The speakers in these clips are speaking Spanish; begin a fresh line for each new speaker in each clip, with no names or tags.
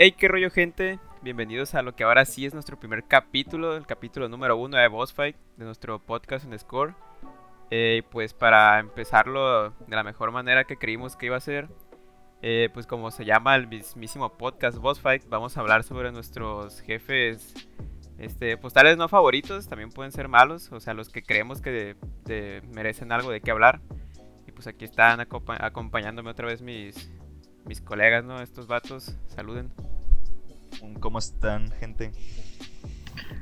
Hey, qué rollo, gente. Bienvenidos a lo que ahora sí es nuestro primer capítulo, el capítulo número uno de Boss Fight, de nuestro podcast en Score. Eh, pues para empezarlo de la mejor manera que creímos que iba a ser, eh, pues como se llama el mismísimo podcast Boss Fight, vamos a hablar sobre nuestros jefes, este, pues tales no favoritos, también pueden ser malos, o sea, los que creemos que merecen algo de qué hablar. Y pues aquí están acompañándome otra vez mis, mis colegas, ¿no? Estos vatos, saluden.
¿Cómo están, gente?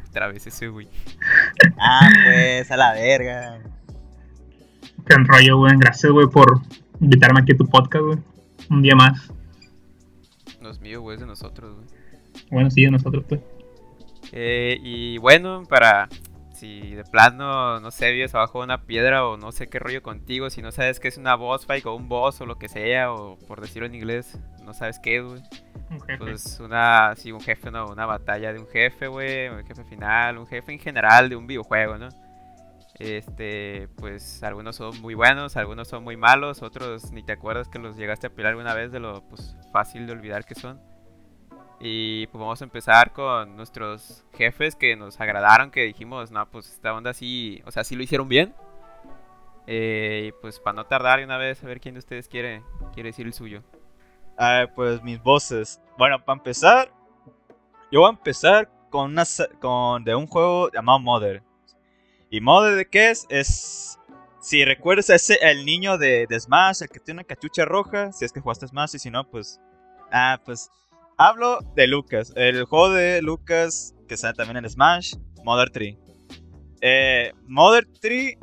Otra vez ese, güey.
Ah, pues, a la verga.
Qué rollo, güey. Gracias, güey, por invitarme aquí a tu podcast, güey. Un día más.
No es mío, güey, es de nosotros, güey.
Bueno, sí, de nosotros, pues.
Eh, y bueno, para si de plano, no sé, vives abajo de una piedra o no sé qué rollo contigo, si no sabes qué es una boss fight o un boss o lo que sea, o por decirlo en inglés, no sabes qué, güey.
Un jefe.
Pues una, sí, un jefe, no, una batalla de un jefe, güey, un jefe final, un jefe en general de un videojuego, ¿no? Este, pues algunos son muy buenos, algunos son muy malos, otros ni te acuerdas que los llegaste a pelear alguna vez de lo pues, fácil de olvidar que son. Y pues vamos a empezar con nuestros jefes que nos agradaron, que dijimos, no, pues esta onda sí, o sea, sí lo hicieron bien. Eh, y pues para no tardar una vez, a ver quién de ustedes quiere, quiere decir el suyo.
Ah, pues mis voces. Bueno, para empezar, yo voy a empezar con una con de un juego llamado Mother. ¿Y Mother de qué es? Es si recuerdas ese el niño de, de Smash, el que tiene una cachucha roja, si es que jugaste Smash y si no, pues ah, pues Hablo de Lucas, el juego de Lucas que sale también en Smash, Mother 3. Eh, Mother 3,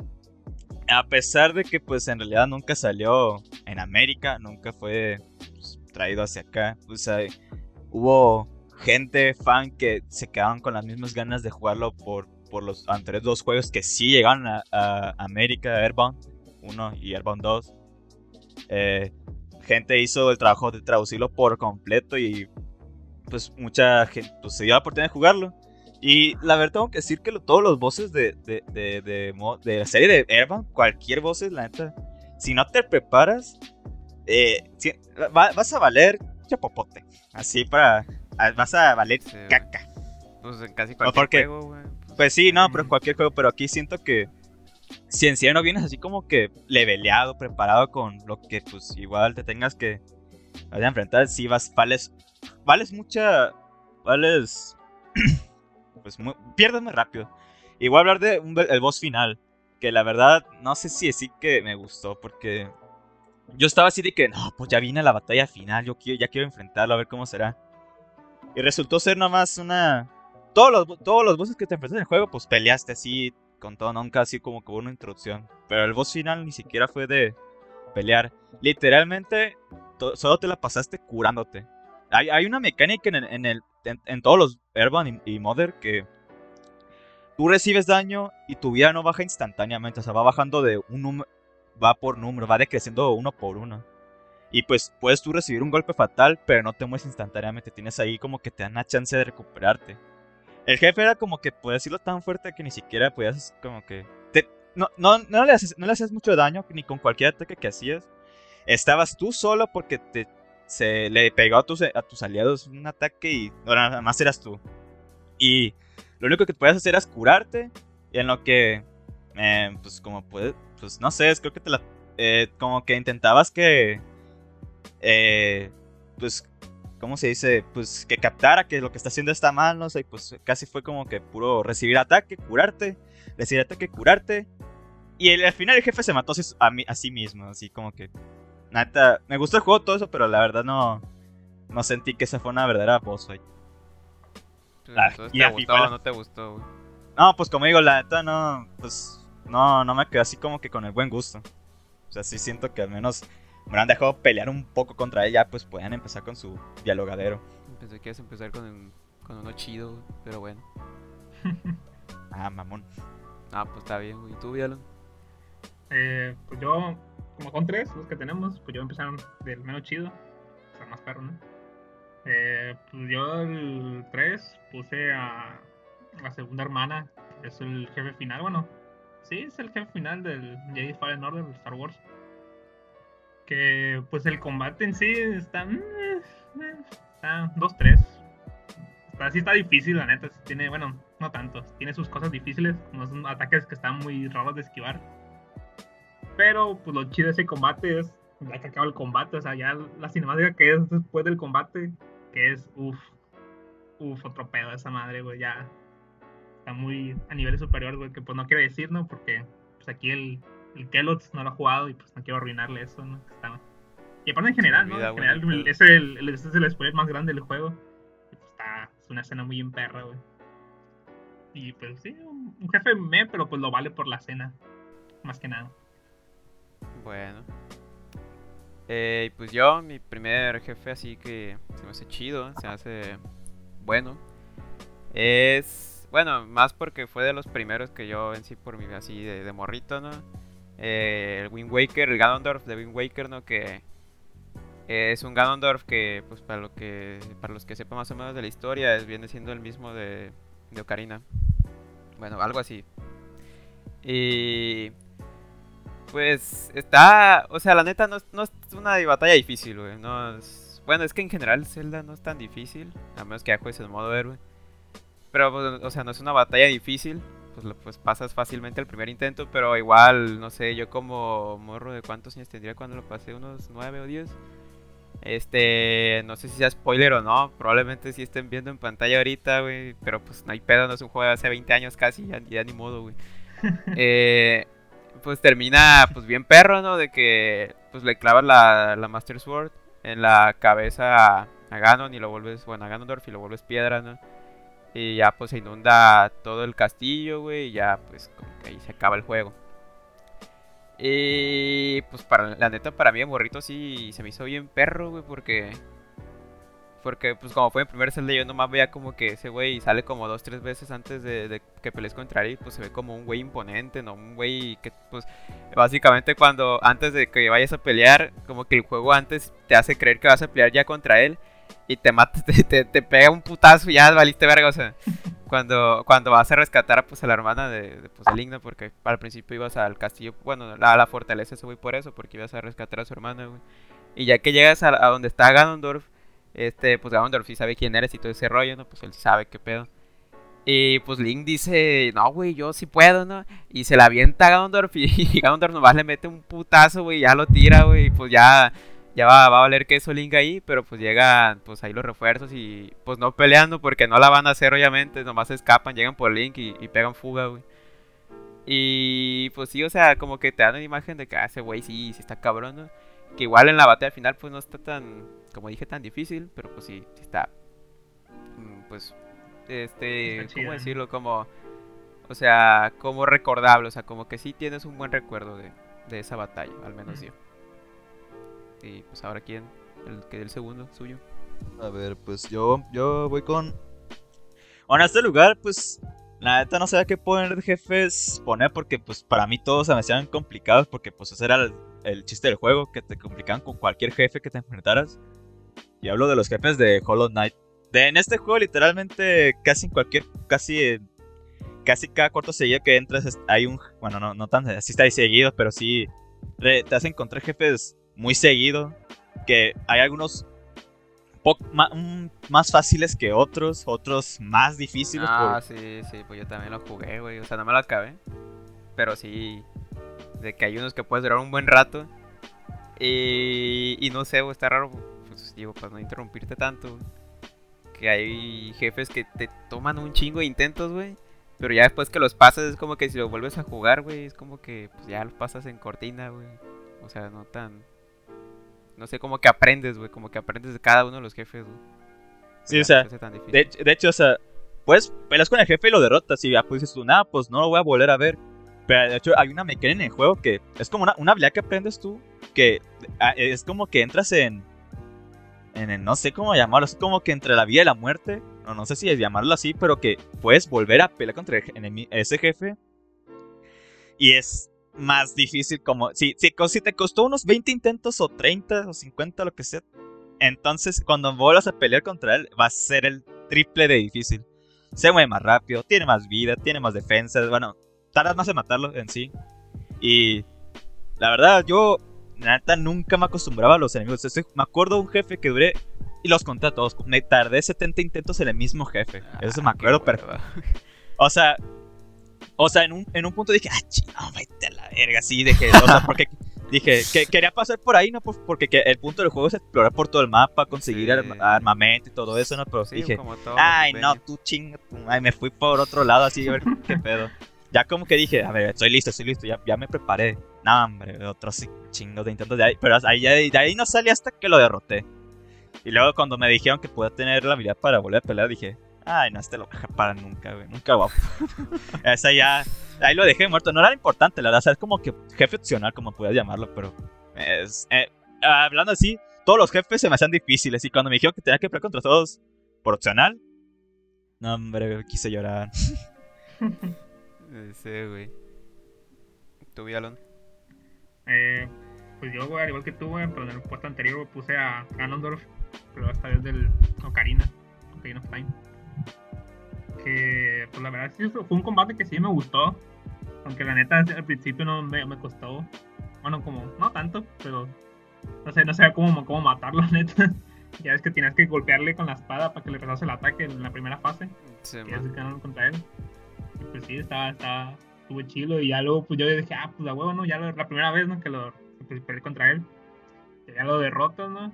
a pesar de que pues en realidad nunca salió en América, nunca fue pues, traído hacia acá, o sea, hubo gente fan que se quedaban con las mismas ganas de jugarlo por, por los anteriores dos juegos que sí llegaron a, América, Airbound 1 y Airbound 2. Eh, gente hizo el trabajo de traducirlo por completo y pues mucha gente pues, se dio la oportunidad de jugarlo. Y la verdad tengo que decir que todos los bosses de, de, de, de, la serie de Airbound, cualquier bosses, la neta, si no te preparas, eh, vas a valer chapopote. Así para... Vas a valer caca.
Pues en casi cualquier juego,
pues. pues sí, no, pero en cualquier juego. Pero aquí siento que si en serio no vienes así como que leveleado, preparado con lo que pues igual te tengas que enfrentar, si vas, vales vales mucha. Vales. pues muy, pierdes muy rápido. Y voy a hablar de el boss final. Que la verdad, no sé si decir que me gustó. Porque yo estaba así de que, no, pues ya viene la batalla final. Yo quiero, ya quiero enfrentarlo, a ver cómo será. Y resultó ser nomás una. Todos los, todos los bosses que te enfrentaste en el juego, pues peleaste así con todo, nunca así como con una introducción. Pero el boss final ni siquiera fue de pelear. Literalmente, solo te la pasaste curándote. Hay, una mecánica en, el, en, todos los Airbound y, Mother que tú recibes daño y tu vida no baja instantáneamente. O sea, va bajando de un número, va por número, va decreciendo uno por uno. Y pues puedes tú recibir un golpe fatal, pero no te mueres instantáneamente. Tienes ahí como que te dan la chance de recuperarte. El jefe era como que, puedes decirlo, tan fuerte que ni siquiera podías como que... no, no, no, le no le hacías mucho daño ni con cualquier ataque que hacías. Estabas tú solo porque te se le pegó a tus, a tus aliados un ataque y nada más eras tú. Y lo único que podías hacer era curarte. Y en lo que, eh, pues como puedes, pues no sé, creo que te la, eh, como que intentabas que, eh, pues, ¿cómo se dice? Pues que captara que lo que está haciendo está mal, no sé, pues casi fue como que puro recibir ataque, curarte, recibir ataque, curarte. Y al final el jefe se mató a sí mismo, así como que Neta, me gustó el juego, todo eso, pero la verdad no, no sentí que esa fue una verdadera boss fight.
¿Te gustó o no te gustó, güey?
No, pues como digo, la neta no, pues no, no me quedé así como que con el buen gusto. O sea, sí siento que al menos me hubieran dejado pelear un poco contra ella, pues podían empezar con su dialogadero.
Pensé que ibas a empezar con, con uno chido, pero bueno.
ah, mamón.
Ah, pues está bien, güey. ¿Y tú, Vialon?
Eh, pues yo como son tres los que tenemos, pues yo empezaron del menos chido, o sea, más perro, ¿no? Eh, pues yo el 3 puse a la segunda hermana, es el jefe final, bueno, sí, es el jefe final del Jedi Fallen Order de Star Wars. Que pues el combate en sí está, mm, está 2-3. Está, está difícil, la neta. tiene, bueno, no tanto. Tiene sus cosas difíciles. Unos ataques que están muy raros de esquivar. Pero, pues lo chido de ese combate es ya que acaba el combate. O sea, ya la cinemática que es después del combate, que es, uff, uff, otro pedo esa madre, güey. Ya está muy a nivel superior, güey. Que pues no quiero decir, ¿no? Porque pues aquí el, el Kellogg's no lo ha jugado y pues no quiero arruinarle eso, ¿no? Está... Y aparte en general, ¿no? En general, es el, el, es el spoiler más grande del juego. Y, pues, está, es una escena muy en perra, güey. Y pues sí, un, jefe me, pero pues lo vale por la cena. Más que nada.
Bueno. Eh, pues yo, mi primer jefe así que se me hace chido, se hace bueno. Es, bueno, más porque fue de los primeros que yo en sí por mi así de, morrito, ¿no? Eh, el Wind Waker, el Ganondorf de Wind Waker, ¿no? Que es un Ganondorf que, pues para lo que para los que sepan más o menos de la historia, es, viene siendo el mismo de, de Ocarina. Bueno, algo así. Y pues está, o sea, la neta no, no es una batalla difícil, güey. No es, bueno, es que en general Zelda no es tan difícil, a menos que ya juegues el modo héroe. Pero, pues, o sea, no es una batalla difícil, pues, pues pasas fácilmente el primer intento, pero igual, no sé, yo como morro de cuántos años tendría cuando lo pasé, unos 9 o 10. Este, no sé si sea spoiler o no, probablemente si estén viendo en pantalla ahorita, güey, pero pues no hay pedo, no es un juego de hace 20 años casi, ya, ni modo, güey. eh, pues termina, pues bien perro, ¿no? De que, pues le clavas la, la Master Sword en la cabeza a, Ganon y lo vuelves, bueno, a Ganondorf y lo vuelves piedra, ¿no? Y ya pues se inunda todo el castillo, güey, y ya pues como que ahí se acaba el juego. Y pues para la neta, para mí el morrito sí se me hizo bien perro, güey, porque. Porque, pues, como fue en primer Zelda, yo nomás veía como que ese güey sale como dos, tres veces antes de, que pelees contra él. Pues se ve como un güey imponente, ¿no? Un güey que, pues, básicamente cuando, antes de que vayas a pelear, como que el juego antes te hace creer que vas a pelear ya contra él. Y te mata, te, te, pega un putazo y ya valiste verga, o sea cuando, cuando vas a rescatar pues, a la hermana de, de pues, Ligna, porque al principio ibas al castillo, bueno, a la fortaleza ese güey por eso, porque ibas a rescatar a su hermana, güey. Y ya que llegas a, donde está Ganondorf, este, pues Ganondorf sí sabe quién eres y todo ese rollo, ¿no? Pues él sabe qué pedo. Y pues Link dice, no, güey, yo sí puedo, ¿no? Y se la avienta a Ganondorf y, y nomás le mete un putazo, güey, ya lo tira, güey, pues ya ya va, a valer queso Link ahí, pero pues llegan pues ahí los refuerzos y pues no peleando porque no la van a hacer obviamente, nomás escapan, llegan por Link y, pegan fuga, güey. Y pues sí, o sea, como que te dan una imagen de que ah, ese güey sí, sí está cabrón, ¿no? Que igual en la batalla final pues no está tan, como dije, tan difícil, pero pues sí, sí está, mm, pues, este, ¿cómo decirlo? Como, o sea, como recordable, o sea, como que sí tienes un buen recuerdo de, de esa batalla, al menos yo. Y pues ahora quién, el que el segundo suyo.
A ver, pues yo, yo voy con. Bueno, este lugar, pues la neta no sabía qué poner de jefes poner porque pues para mí todos se me hacían complicados porque pues ese era el, chiste del juego, que te complicaban con cualquier jefe que te enfrentaras. Y hablo de los jefes de Hollow Knight. De, en este juego literalmente casi en cualquier, casi casi cada cuarto seguido que entras hay un, bueno no, no tan así está ahí seguido, pero sí te hacen encontrar jefes muy seguido. Que hay algunos más fáciles que otros, otros más difíciles.
Ah, sí, sí, pues yo también lo jugué, güey. O sea, no me lo acabé. Pero sí, de que hay unos que puedes durar un buen rato. Y, y no sé, está raro. Pues digo, para no interrumpirte tanto. Que hay jefes que te toman un chingo de intentos, güey. Pero ya después que los pasas es como que si lo vuelves a jugar, güey, es como que pues, ya los pasas en cortina, güey. O sea, no tan no sé, como que aprendes, güey, como que aprendes de cada uno de los jefes, güey.
Sí, o sea, de, hecho, o sea, pues peleas con el jefe y lo derrotas y ya pues dices tú, nada, pues no lo voy a volver a ver. Pero de hecho hay una mecánica en el juego que es como una, una habilidad que aprendes tú, que ah, es como que entras en, en el, no sé cómo llamarlo, es como que entre la vida y la muerte, no, no sé si es llamarlo así, pero que puedes volver a pelear contra ese jefe. Y es más difícil como... Si, si, te costó unos 20 intentos o 30 o 50, lo que sea, entonces cuando vuelvas a pelear contra él va a ser el triple de difícil. Se mueve más rápido, tiene más vida, tiene más defensas, bueno, tardas más en matarlo en sí. Y la verdad, yo neta nunca me acostumbraba a los enemigos. me acuerdo de un jefe que duré y los conté a todos. Me tardé 70 intentos en el mismo jefe. Eso me
Ah,
acuerdo, pero.
hueva.
O sea. O sea, en un, en un punto dije, ah, chino, vete a la verga, sí, dije, o sea, porque dije que quería pasar por ahí, ¿no? Porque que el punto del juego es explorar por todo el mapa, conseguir
Sí.
arma- armamento y todo eso, ¿no? Pero
Sí,
dije, ay, no, tú chinga, madre", me fui por otro lado así a ver qué pedo. Ya como que dije, a ver, estoy listo, estoy listo, ya, ya me preparé. No, hombre, otros chingos de intentos de ahí, pero ahí, ya- de ahí no salí hasta que lo derroté. Y luego cuando me dijeron que podía tener la habilidad para volver a pelear, dije, ay, no, este lo voy a para nunca, güey, nunca va. Esa ya, ahí lo dejé muerto, no era importante, la verdad, o sea, es como que jefe opcional, como puedas llamarlo, pero es, eh, hablando así, todos los jefes se me hacían difíciles y cuando me dijeron que tenía que pelear contra todos por opcional, no, hombre, quise llorar.
Sí, güey. ¿Tú, Vialón?
Eh, pues yo, güey, al igual que tú, güey, pero en el puesto anterior güey, puse a Ganondorf, pero esta vez del Ocarina, Ocarina of Time. Que, pues la verdad, sí, fue un combate que sí me gustó. Aunque la neta, al principio no me, me costó. Bueno, como, no tanto, pero no sé, no sé cómo, cómo matarlo, neta. Ya ves que tienes que golpearle con la espada para que le retrase el ataque en la primera fase.
Sí,
el canon contra él. Pues sí, estaba, estaba, estuvo chilo. Y ya luego, pues yo dije, ah, pues la huevo, ¿no? Ya lo- la primera vez, ¿no? Que lo pues, peleé contra él. Que ya lo derrotas, ¿no?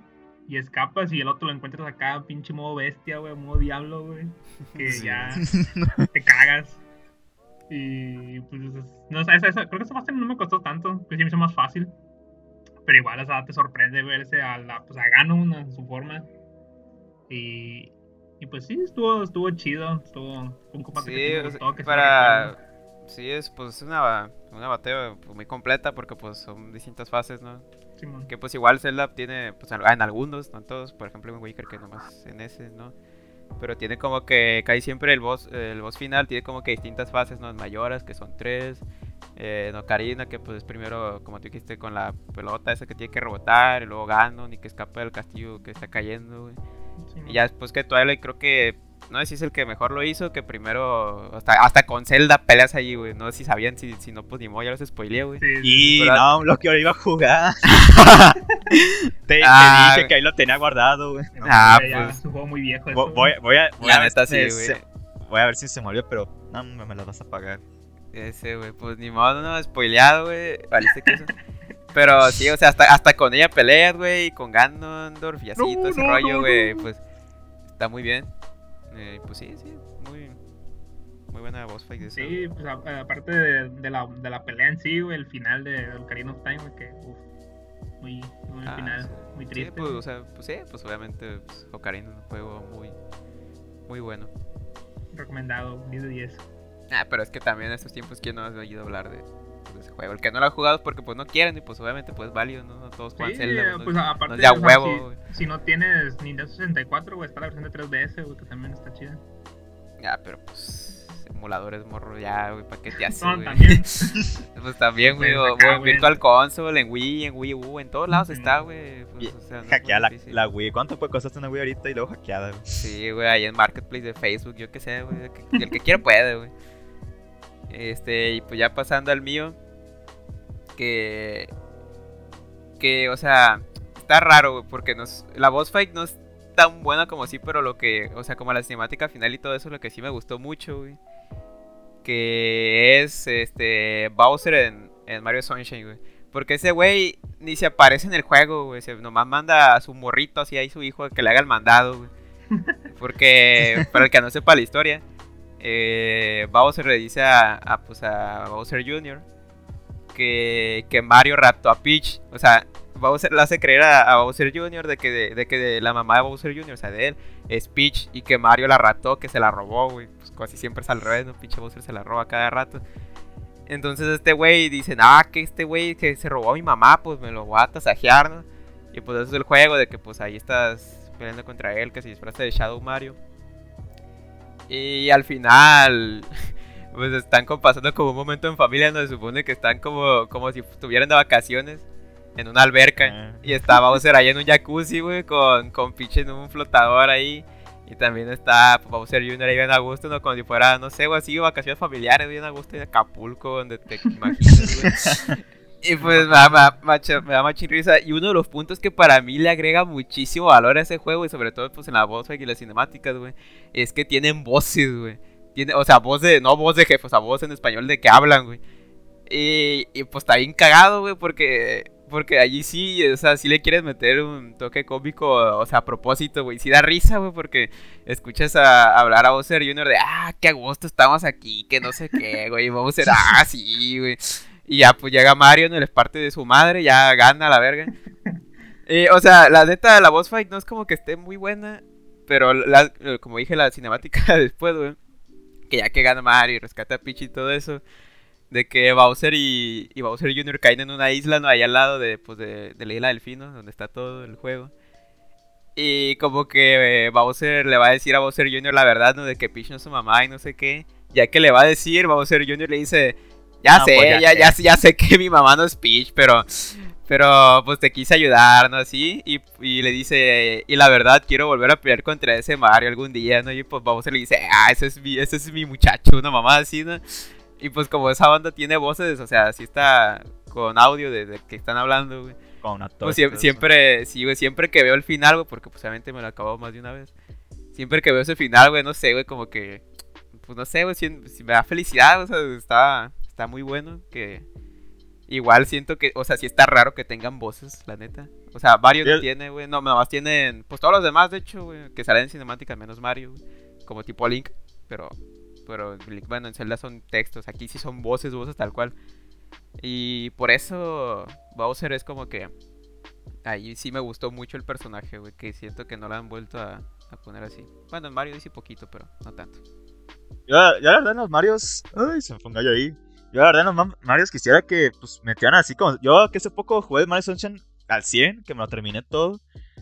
Y escapas y el otro lo encuentras acá, pinche modo bestia, güey, modo diablo, güey. Que
Sí.
ya te cagas. Y pues, es- no sé, esa- esa- creo que esa fase no me costó tanto, pues sí me hizo más fácil. Pero igual, o sea, te sorprende verse a la, pues a Ganon en su forma. Y, y pues sí, estuvo, estuvo chido, estuvo un combate
Sí,
que gustó,
para... Sí, es pues es una, una batalla pues, muy completa porque pues son distintas fases, ¿no? Que pues igual Zelda tiene, pues en en algunos, no en todos, por ejemplo en Wicker que nomás en ese, ¿no? Pero tiene como que casi siempre el boss, el boss final tiene como que distintas fases, ¿no? Mayoras, que son tres. Eh, en Ocarina, que pues es primero, como tú dijiste, con la pelota esa que tiene que rebotar, y luego Ganon y que escapa del castillo que está cayendo, güey. Y ya después que Twilight creo que, no sé si es el que mejor lo hizo, que primero, hasta, hasta con Zelda peleas ahí, güey. No sé si sabían, si, si no, pues ni modo, ya los spoileé, güey.
Sí, sí,
Y
Pero-
no, lo que ahora iba a jugar. te, te
Ah,
dije que ahí lo tenía guardado, güey.
no,
Ah, pues-
es un juego muy viejo. Eso,
Voy, voy a, voy a ver
neta
si
sí,
se-
güey.
Voy a ver si se me olvidó, pero no, me, me las vas a pagar.
Ese, güey, pues ni modo, no, spoileado, güey. Valiste que eso. Pero sí, o sea, hasta, hasta con ella peleas, güey, y con Ganondorf y así,
No,
todo ese
no,
rollo, güey,
no.
pues está muy bien. Eh, pues sí, sí, muy, muy buena voz fight eso.
Sí, pues a- aparte de, de la, de la pelea en sí, güey, el final de Ocarina of Time, que uf, muy, muy
Ah,
final,
sí.
muy
Sí,
triste.
pues,
güey.
o sea, pues sí, pues obviamente pues, Ocarina es un juego muy, muy bueno.
Recomendado, 10 de 10.
Ah, pero es que también en estos tiempos, ¿quién no has oído hablar de, de ese juego? El que no lo ha jugado es porque pues no quieren y pues obviamente pues es válido, ¿no? No todos juegan
Sí,
Zelda, ¿no?
pues a- aparte,
no es de a
o sea,
huevo, güey.
si, si no tienes Nintendo 64, güey, está la versión de 3DS, güey, que también está chida.
Ya, pero pues emuladores morro ya, güey, ¿para qué te hace,
No,
güey?
también.
Pues también, güey,
Pues
o,
acá,
o en
güey.
Virtual Console, en Wii, en Wii U, en todos lados está, güey. Pues, o sea, no
Hackeada la, Wii. ¿Cuánto puede costarte una Wii ahorita y luego hackeada? güey?
Sí, güey, ahí en Marketplace de Facebook, yo qué sé, güey. El que, el que quiera puede, güey. Este, y pues ya pasando al mío. Que. Que, o sea, está raro, güey, porque nos, la boss fight no es tan buena como sí, pero lo que. O sea, como la cinemática final y todo eso, lo que sí me gustó mucho, güey. Que es este. Bowser en, en Mario Sunshine, güey. Porque ese güey ni se aparece en el juego, güey. Se nomás manda a su morrito así ahí su hijo que le haga el mandado, güey. Porque, para el que no sepa la historia, eh, Bowser le dice a, a, pues a Bowser Jr. Que, Mario raptó a Peach. O sea, Bowser le hace creer a, Bowser Jr. de que, de, que la mamá de Bowser Jr., o sea, de él, es Peach. Y que Mario la raptó, que se la robó, güey. Pues casi siempre es al revés, ¿no? Pinche Bowser se la roba cada rato. Entonces este güey dice, ah, que este güey que se robó a mi mamá, pues me lo voy a tasajear, ¿no? Y pues eso es el juego de que pues ahí estás peleando contra él, que se disfraza de Shadow Mario. Y al final, pues están pasando como un momento en familia donde se supone que están como, como si estuvieran de vacaciones en una alberca.
Ah.
Y está Bowser ahí en un jacuzzi, güey, con, con Peach en un flotador ahí. Y también está Bowser Jr. ahí bien a gusto, ¿no? Como si fuera, no sé, güey, así, vacaciones familiares, bien a gusto en Acapulco, donde te imaginas, güey. Y pues me da, me da macha- me da machín risa. Y uno de los puntos que para mí le agrega muchísimo valor a ese juego, y sobre todo pues en la voz y las cinemáticas, güey, es que tienen voces, güey. Tiene, o sea, voz de, no voz de jefe, o sea, voz en español de que hablan, güey. Y, y pues está bien cagado, güey, porque, porque allí sí, o sea, sí le quieres meter un toque cómico, o sea, a propósito, güey. Sí da risa, güey, porque escuchas a, hablar a Bowser Jr. de, ah, qué a gusto estamos aquí, que no sé qué, güey. Y Bowser, ah, sí, güey. Y ya, pues llega Mario, no les parte de su madre, ya gana la verga. Eh, o sea, la neta, la boss fight no es como que esté muy buena, pero la- como dije, la cinemática después, güey, que ya que gana Mario y rescata a Peach y todo eso, de que Bowser y, y Bowser Jr. caen en una isla, ¿no? Ahí al lado de, pues, de, de la isla Delfino, donde está todo el juego. Y como que eh, Bowser le va a decir a Bowser Jr. la verdad, ¿no? De que Peach no es su mamá y no sé qué. Ya que le va a decir, Bowser Jr. le dice, ya
No,
sé,
pues, ya
ya,
sé.
ya, ya sé que mi mamá no es Peach, pero... Pero pues te quise ayudar, ¿no? Así. Y, y le dice, y la verdad quiero volver a pelear contra ese Mario algún día, ¿no? Y pues Bowser le dice, ah, ese es mi, ese es mi muchacho, una mamá así, ¿no? Y pues como esa banda tiene voces, o sea, sí está con audio de, de que están hablando, güey.
Con actores.
Pues
y
siempre, sí, güey, siempre que veo el final, güey, porque pues obviamente me lo acabo más de una vez. Siempre que veo ese final, güey, no sé, güey, como que, pues no sé, güey, si, si me da felicidad, o sea, está, está muy bueno que... Igual siento que, o sea, sí está raro que tengan voces, la neta. O sea, no
el-
tiene, güey, no, nada más tienen, pues todos los demás, de hecho, güey, que salen en cinemática, menos Mario, güey, como tipo Link, pero, pero, bueno, en Zelda son textos, aquí sí son voces, voces tal cual. Y por eso Bowser es como que ahí sí me gustó mucho el personaje, güey, que siento que no lo han vuelto a, a poner así. Bueno, en Mario dice poquito, pero no tanto.
Yo, yo la verdad los Marios. Ay, se me fue un gallo ahí. Yo la verdad los Ma- Marios quisiera que pues metieran así como. Yo que hace poco jugué Mario Sunshine al 100, que me lo terminé todo.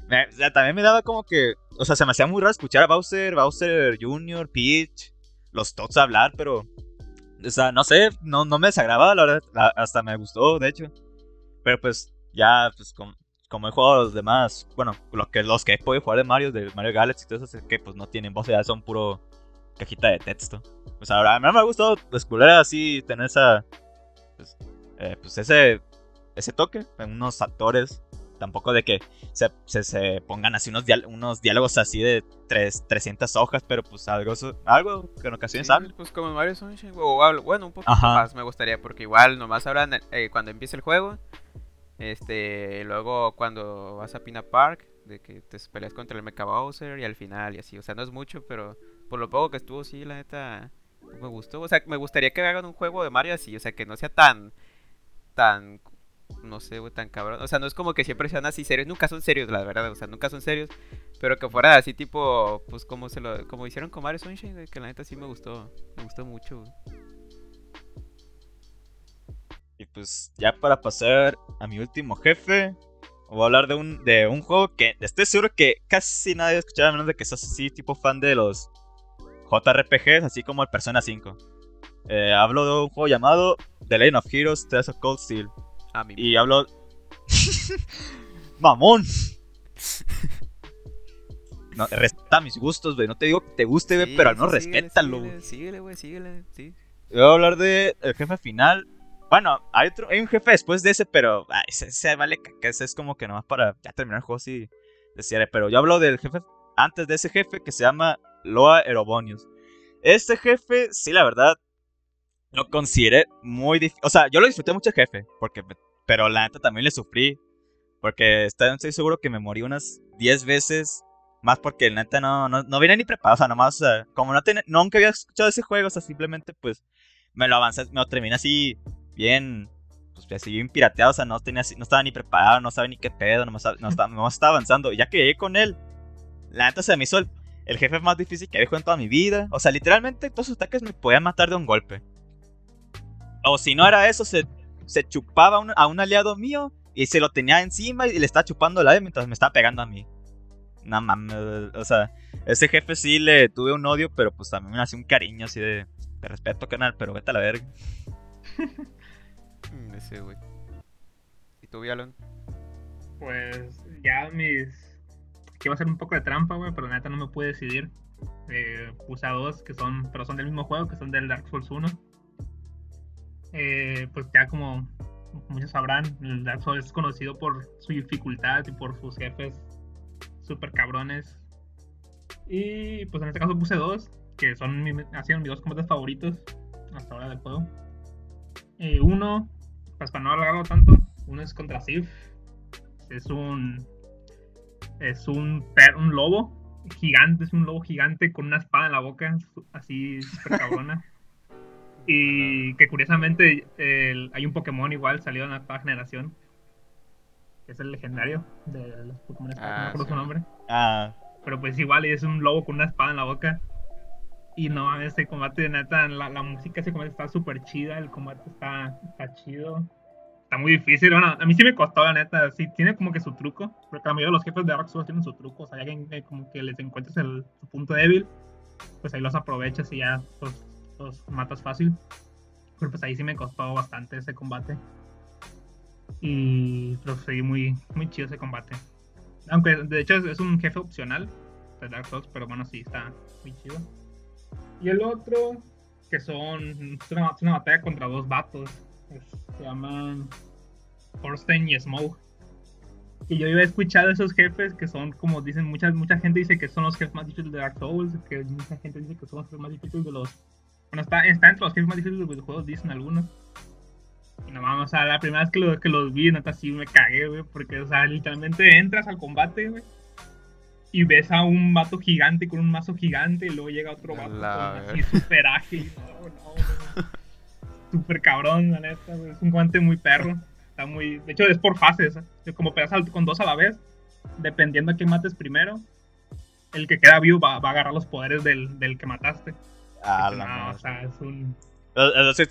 Me- o sea, también me daba como que. O sea, se me hacía muy raro escuchar a Bowser, Bowser Jr., Peach, los Toads hablar, pero. O sea, no sé, no, no me desagradaba, la verdad. la- hasta me gustó, de hecho. Pero pues, ya, pues, com- como he jugado a los demás, bueno, los que, los que he podido jugar de Mario, de Mario Galaxy y todo eso, es que pues no tienen voz, ya son puro cajita de texto. Pues ahora, a mí me ha gustado descubrir así, tener esa, pues, eh, pues ese, ese toque en unos actores. Tampoco de que se, se, se pongan así unos, unos diálogos así de tres, 300 hojas, pero pues algo, algo que en ocasiones
Sí,
hablan.
pues como Mario Sunshine, o bueno, un
Ajá.
más me gustaría, porque igual nomás hablan eh, cuando empieza el juego, este, luego cuando vas a Pina Park, de que te peleas contra el Mecha Bowser y al final y así, o sea, no es mucho, pero por lo poco que estuvo, sí, la neta, me gustó, o sea, me gustaría que hagan un juego de Mario así, o sea, que no sea tan, tan, no sé, güey, tan cabrón, o sea, no es como que siempre sean así serios, nunca son serios, la verdad, o sea, nunca son serios, pero que fuera así tipo, pues como se lo, como hicieron con Mario Sunshine, que la neta sí me gustó, me gustó mucho.
Y pues ya para pasar a mi último jefe, voy a hablar de un, de un juego que estoy seguro que casi nadie ha a menos de que seas así tipo fan de los JRPGs, así como el Persona 5. Eh, hablo de un juego llamado The Legend of Heroes Tales of Cold Steel.
A mí.
Y hablo... ¡Mamón! No, respeta mis gustos, güey. No te digo que te guste, güey,
Sí,
pero al
sí,
menos
síguele,
respétalo, güey.
síguele, Síguele, güey, síguele, sí.
Yo voy a hablar de el jefe final. Bueno, hay, otro, hay un jefe después de ese, pero ah, ese, ese vale caca. Ese es como que nomás para ya terminar el juego de cierre. Pero yo hablo del jefe antes de ese jefe que se llama Loa Erobonius. Este jefe, sí, la verdad, lo consideré muy difícil. O sea, yo lo disfruté mucho jefe, porque, pero la neta también le sufrí. Porque estoy, seguro que me morí unas 10 veces. Más porque la neta no, no, no ni preparado. O sea, nomás, o como no tenía, nunca había escuchado ese juego, o sea, simplemente pues me lo avancé, me lo terminé así bien, pues así bien pirateado, o sea, no tenía, no estaba ni preparado, no sabía ni qué pedo, no estaba, nomás estaba avanzando. Y ya que llegué con él, la neta se me hizo el, el jefe más difícil que había jugado en toda mi vida. O sea, literalmente todos sus ataques me podían matar de un golpe. O si no era eso, se, se chupaba a un, a un aliado mío y se lo tenía encima y le estaba chupando la mientras me estaba pegando a mí. No mames, o sea, ese jefe sí le tuve un odio, pero pues también me hacía un cariño así de, de respeto, canal, pero vete a la verga.
Ese, güey. ¿Y tú, Vialon?
Pues ya mis. Que iba a ser un poco de trampa, güey, pero la neta no me pude decidir. Eh, puse a dos que son, pero son del mismo juego, que son del Dark Souls 1. Eh, pues ya como muchos sabrán, el Dark Souls es conocido por su dificultad y por sus jefes super cabrones. Y pues en este caso puse dos, que son mi, han sido mis dos combates favoritos hasta ahora del juego. Eh, uno, pues para no alargarlo tanto, uno es contra Sif. Es un. Es un, un lobo gigante, es un lobo gigante con una espada en la boca, así super cabrona. y que curiosamente hay un Pokémon igual salió en la nueva generación. Que es el legendario de los Pokémon. no ah, recuerdo su nombre.
Ah.
Pero pues igual es un lobo con una espada en la boca. Y no, este combate de neta, la, la música ese combate está súper chida, el combate está, está chido está muy difícil. Bueno, a mí sí me costó, la neta. Sí, tiene como que su truco. Porque la mayoría de los jefes de Dark Souls tienen su truco. O sea, ya que como que les encuentres el, su punto débil, pues ahí los aprovechas y ya los, los matas fácil. Pero pues ahí sí me costó bastante ese combate. Y pero seguí muy, muy chido ese combate. Aunque de hecho es, un jefe opcional de Dark Souls, pero bueno, sí, está muy chido. Y el otro, que son. Es una, es una batalla contra dos vatos se llaman Thorstein y Smoke. Y yo había escuchado esos jefes que son, como dicen, mucha, mucha gente dice que son los jefes más difíciles de Dark Souls, que mucha gente dice que son los jefes más difíciles de los... Bueno, está, está entre los jefes más difíciles de los videojuegos, dicen algunos. Y no vamos, o sea, la primera vez que, lo, que los vi, neta, sí me cagué, güey, porque, o sea, literalmente entras al combate, güey, y ves a un vato gigante con un mazo gigante, y luego llega otro vato con así super ágil, no, no, súper cabrón, la neta, Es un guante muy perro. Está muy. De hecho, es por fases. ¿eh? Como pegas con dos a la vez, dependiendo a quién mates primero, el que queda vivo va, a agarrar los poderes del, del que mataste.
Ah, la
o sea, es un.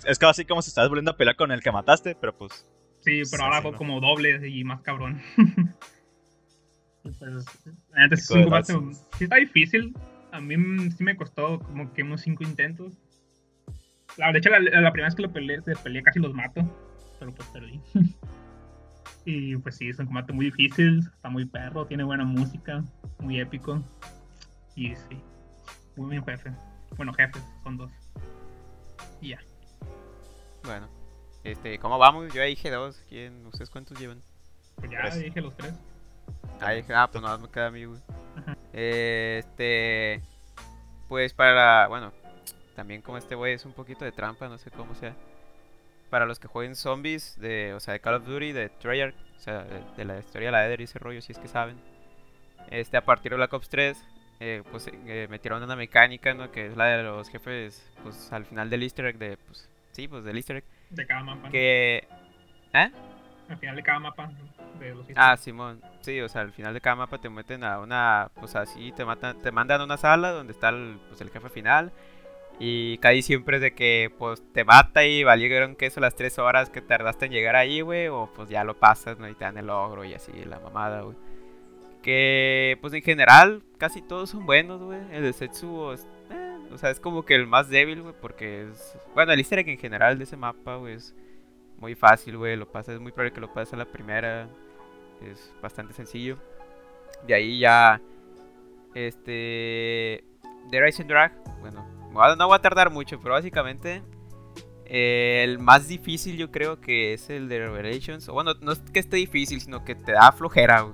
Es, casi como si estás volviendo a pelear con el que mataste, pero pues.
Sí, pero ahora hago como doble y más cabrón. pues, es un combate. Sí, está difícil. A mí sí me costó como que unos cinco intentos la, de hecho, la, primera vez que lo peleé, peleé casi los mato, pero pues perdí. y pues sí, es un combate muy difícil, está muy perro, tiene buena música, muy épico. Y sí, muy buen jefe. Bueno, jefes, son dos. Y ya.
Bueno, este, ¿cómo vamos? Yo ya dije dos. ¿Quién, ¿Ustedes cuántos llevan?
Pues ya dije los tres.
Ah, ah pues nada, me queda a mí, güey. Este. Pues para. Bueno, también como este güey es un poquito de trampa, no sé cómo sea. Para los que jueguen zombies, de, o sea, de Call of Duty, de Treyarch, o sea, de, la historia de la Eder y ese rollo, si es que saben. Este, a partir de Black Ops 3, eh, pues eh, metieron una mecánica, ¿no? Que es la de los jefes, pues al final del easter egg, de, pues, sí, pues del easter egg.
De cada mapa.
Que... ¿Eh?
Al final de cada mapa de los
Ah, Simón. Sí, o sea, al final de cada mapa te meten a una, pues así, te, matan, te mandan a una sala donde está el, pues, el jefe final y casi siempre es de que pues te mata y valieron que eso las tres horas que tardaste en llegar ahí, güey. O pues ya lo pasas, ¿no? Y te dan el logro y así, la mamada, güey. Que pues en general casi todos son buenos, güey. El de Setsubo es, eh, o sea, es como que el más débil, güey. Porque es... Bueno, el easter egg en general de ese mapa, güey, es muy fácil, güey. Lo pasas, es muy probable que lo pases a la primera. Es bastante sencillo. De ahí ya... Este... The Rising Drag, bueno, no voy a tardar mucho, pero básicamente eh, el más difícil yo creo que es el de Revelations. Bueno, no es que esté difícil, sino que te da flojera,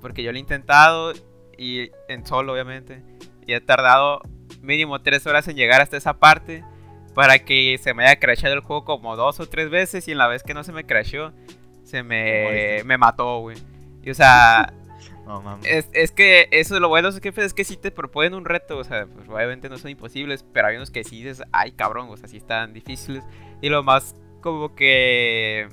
Porque yo lo he intentado y en solo, obviamente. Y he tardado mínimo 3 horas en llegar hasta esa parte. Para que se me haya crashado el juego como dos o tres veces. Y en la vez que no se me crashó, se me, me mató, güey. Y o sea, es, que eso es lo bueno es que, es que sí te proponen un reto, o sea, pues, obviamente no son imposibles, pero hay unos que sí dices, ay cabrón, o sea, sí están difíciles. Y lo más como que,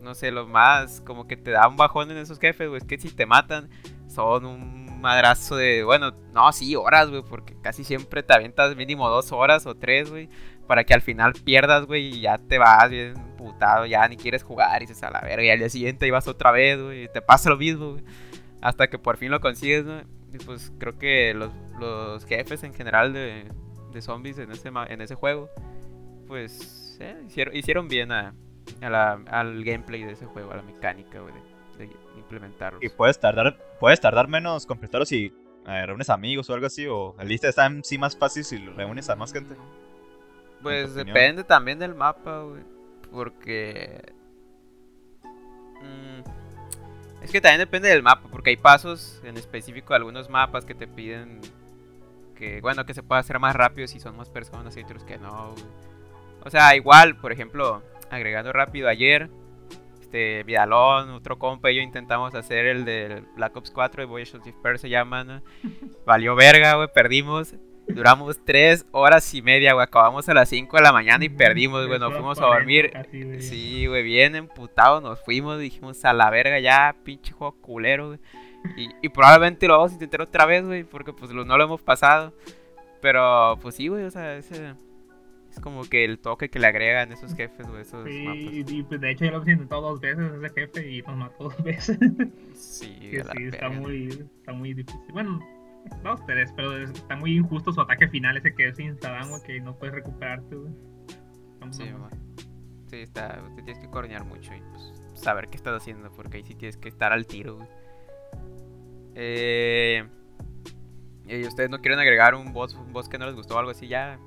no sé, lo más como que te da un bajón en esos jefes, güey, es que si te matan son un madrazo de, bueno, no, sí, horas, güey, porque casi siempre te avientas mínimo dos horas o tres, güey, para que al final pierdas, güey, y ya te vas bien putado, ya ni quieres jugar y dices a la verga, y al día siguiente ibas otra vez, güey, y te pasa lo mismo, güey hasta que por fin lo consigues, ¿no? Y pues creo que los, los jefes en general de, de, zombies en ese, en ese juego, pues eh, hicieron, hicieron bien a, a la, al gameplay de ese juego, a la mecánica, güey, de, de, implementarlos.
Y puedes tardar, puedes tardar menos completarlos si eh, reúnes amigos o algo así, o el lista está en sí más fácil si reúnes a más gente.
Pues depende también del mapa, güey, porque Mm, es que también depende del mapa, porque hay pasos en específico, algunos mapas que te piden que, bueno, que se pueda hacer más rápido si son más personas y otros que no. O sea, igual, por ejemplo, agregando rápido ayer, este, Vidalón, otro compa y yo intentamos hacer el del Black Ops 4 de Voyage of Disperse se llama, ¿no? Valió verga, güey, perdimos. Duramos tres horas y media, güey. Acabamos a las 5 de la mañana y perdimos, güey. Nos fuimos a dormir. Sí, güey, bien emputados. Nos fuimos, dijimos a la verga ya, pinche juego culero, güey. Y, y probablemente lo vamos a intentar otra vez, güey, porque pues no lo hemos pasado. Pero pues sí, güey, o sea, ese es como que el toque que le agregan esos jefes, güey, esos
Sí,
mapas.
y pues de hecho ya lo hemos intentado dos veces ese jefe y nos mató dos veces.
Sí,
que sí, está muy, está muy difícil. Bueno, dos, tres, pero es- está muy injusto su ataque final ese que es instantáneo, güey, que no puedes recuperarte, güey. Muy
Sí, güey. Sí, está, te tienes que coordinar mucho y pues, saber qué estás haciendo, porque ahí sí tienes que estar al tiro, güey. Eh, ¿Y ustedes no quieren agregar un boss, un boss que no les gustó o algo así? Ya,